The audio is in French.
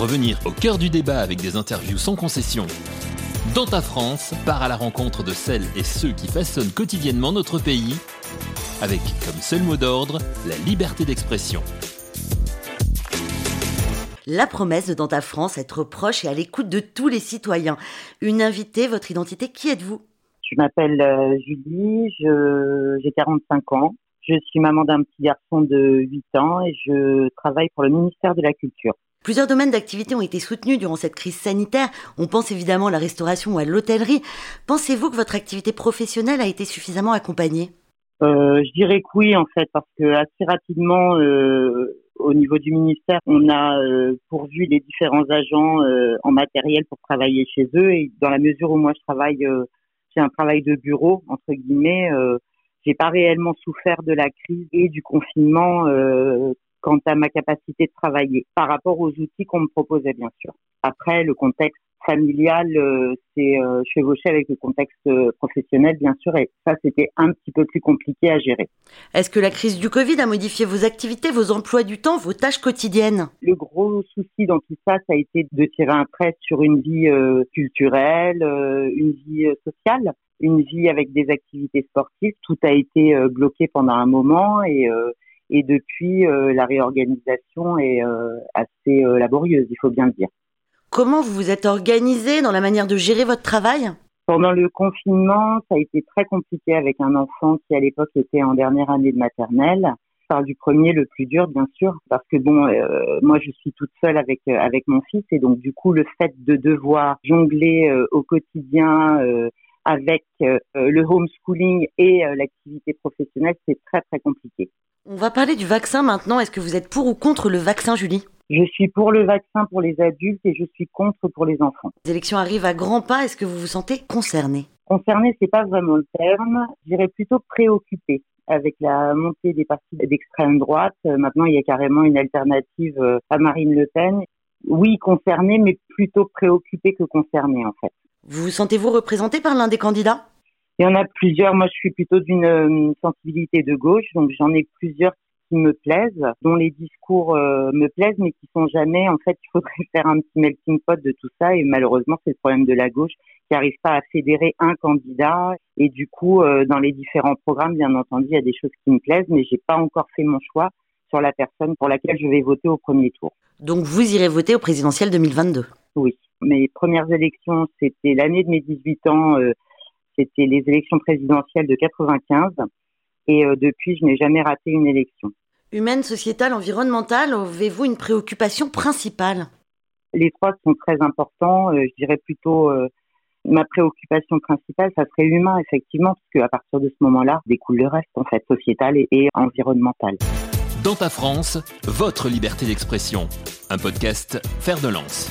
Revenir au cœur du débat avec des interviews sans concession. Dans ta France, part à la rencontre de celles et ceux qui façonnent quotidiennement notre pays, avec comme seul mot d'ordre la liberté d'expression. La promesse de Dans ta France, être proche et à l'écoute de tous les citoyens. Une invitée, votre identité, qui êtes-vous? Je m'appelle euh, Julie, j'ai 45 ans. Je suis maman d'un petit garçon de 8 ans et je travaille pour le ministère de la Culture. Plusieurs domaines d'activité ont été soutenus durant cette crise sanitaire. On pense évidemment à la restauration ou à l'hôtellerie. Pensez-vous que votre activité professionnelle a été suffisamment accompagnée? Euh, Je dirais que oui, en fait, parce que assez rapidement, euh, au niveau du ministère, on a euh, pourvu les différents agents en matériel pour travailler chez eux. Et dans la mesure où moi je travaille, j'ai un travail de bureau entre guillemets, j'ai pas réellement souffert de la crise et du confinement quant à ma capacité de travailler par rapport aux outils qu'on me proposait bien sûr. Après le contexte familial euh, s'est euh, chevauché avec le contexte euh, professionnel, bien sûr, et ça, c'était un petit peu plus compliqué à gérer. Est-ce que la crise du Covid a modifié vos activités, vos emplois du temps, vos tâches quotidiennes? Le gros souci dans tout ça, ça a été de tirer un trait sur une vie culturelle, une vie sociale, une vie avec des activités sportives. Tout a été bloqué pendant un moment et et depuis, la réorganisation est assez laborieuse, il faut bien le dire. Comment vous vous êtes organisé dans la manière de gérer votre travail? Pendant le confinement, ça a été très compliqué avec un enfant qui à l'époque était en dernière année de maternelle. Je parle du premier, le plus dur, bien sûr, parce que bon, euh, moi je suis toute seule avec euh, avec mon fils et donc du coup le fait de devoir jongler euh, au quotidien avec le homeschooling et l'activité professionnelle, c'est très très compliqué. On va parler du vaccin maintenant. Est-ce que vous êtes pour ou contre le vaccin, Julie? Je suis pour le vaccin pour les adultes et je suis contre pour les enfants. Les élections arrivent à grands pas. Est-ce que vous vous sentez concerné? Concerné, c'est pas vraiment le terme. Je dirais plutôt préoccupé avec la montée des partis d'extrême droite. Euh, maintenant, il y a carrément une alternative euh, à Marine Le Pen. Oui, concerné, mais plutôt préoccupé que concerné, en fait. Vous vous sentez-vous représenté par l'un des candidats? Il y en a plusieurs. Moi, je suis plutôt d'une euh, sensibilité de gauche, donc j'en ai plusieurs qui me plaisent, dont les discours euh, me plaisent, mais qui sont jamais, en fait, il faudrait faire un petit melting pot de tout ça. Et malheureusement, c'est le problème de la gauche qui n'arrive pas à fédérer un candidat. Et du coup, euh, dans les différents programmes, bien entendu, il y a des choses qui me plaisent, mais j'ai pas encore fait mon choix sur la personne pour laquelle je vais voter au premier tour. Donc, vous irez voter au présidentiel 2022 Oui. Mes premières élections, c'était l'année de mes 18 ans, euh, c'était les élections présidentielles de 95. Et depuis, je n'ai jamais raté une élection. Humaine, sociétale, environnementale, avez-vous une préoccupation principale? Les trois sont très importants. Euh, je dirais plutôt euh, ma préoccupation principale, ça serait humain, effectivement, parce qu'à partir de ce moment-là, découle le reste, en fait, sociétal et, et environnemental. Dans ta France, votre liberté d'expression. Un podcast Faire de lance.